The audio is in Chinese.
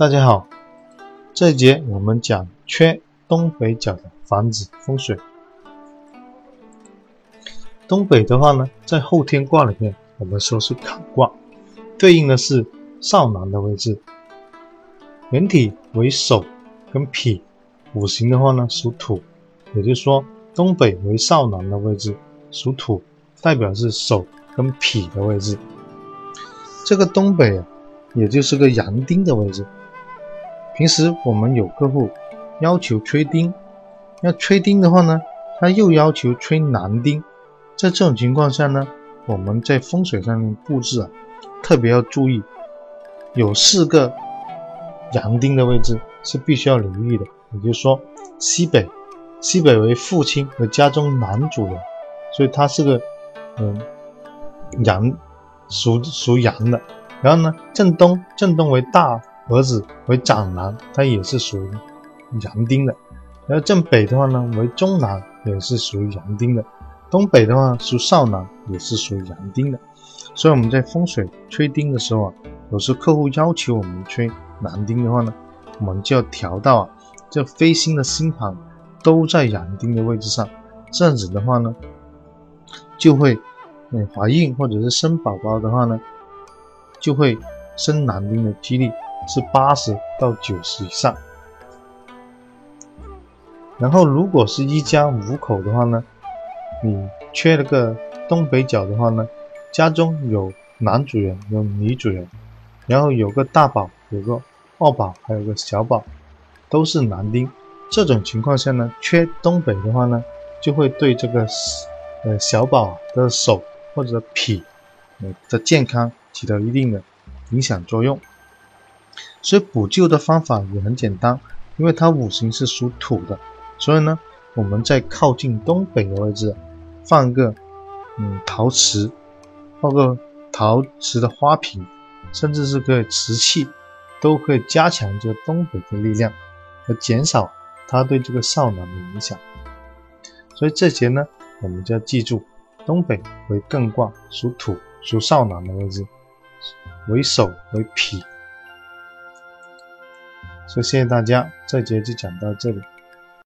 大家好，这一节我们讲缺东北角的房子风水。东北的话呢，在后天卦里面，我们说是坎卦，对应的是少南的位置。人体为手跟脾，五行的话呢属土，也就是说东北为少南的位置，属土，代表是手跟脾的位置。这个东北啊，也就是个阳丁的位置。平时我们有客户要求吹钉，要吹钉的话呢，他又要求吹男钉。在这种情况下呢，我们在风水上面布置啊，特别要注意，有四个阳钉的位置是必须要留意的。也就是说，西北，西北为父亲和家中男主人，所以他是个嗯阳，属属阳的。然后呢，正东，正东为大。儿子为长男，他也是属于阳丁的。然后正北的话呢，为中男，也是属于阳丁的。东北的话属少男，也是属于阳丁的。所以我们在风水吹钉的时候啊，有时客户要求我们吹男丁的话呢，我们就要调到啊，这飞星的星盘都在阳丁的位置上。这样子的话呢，就会嗯怀孕或者是生宝宝的话呢，就会生男丁的几率。是八十到九十以上，然后如果是一家五口的话呢，你缺了个东北角的话呢，家中有男主人有女主人，然后有个大宝有个二宝还有个小宝，都是男丁，这种情况下呢，缺东北的话呢，就会对这个呃小宝的手或者脾的健康起到一定的影响作用。所以补救的方法也很简单，因为它五行是属土的，所以呢，我们在靠近东北的位置放个嗯陶瓷，放个陶瓷的花瓶，甚至是个瓷器，都可以加强这个东北的力量，和减少它对这个少男的影响。所以这节呢，我们就要记住，东北为艮卦，属土，属少男的位置，为首为脾。所以谢谢大家，这节就讲到这里。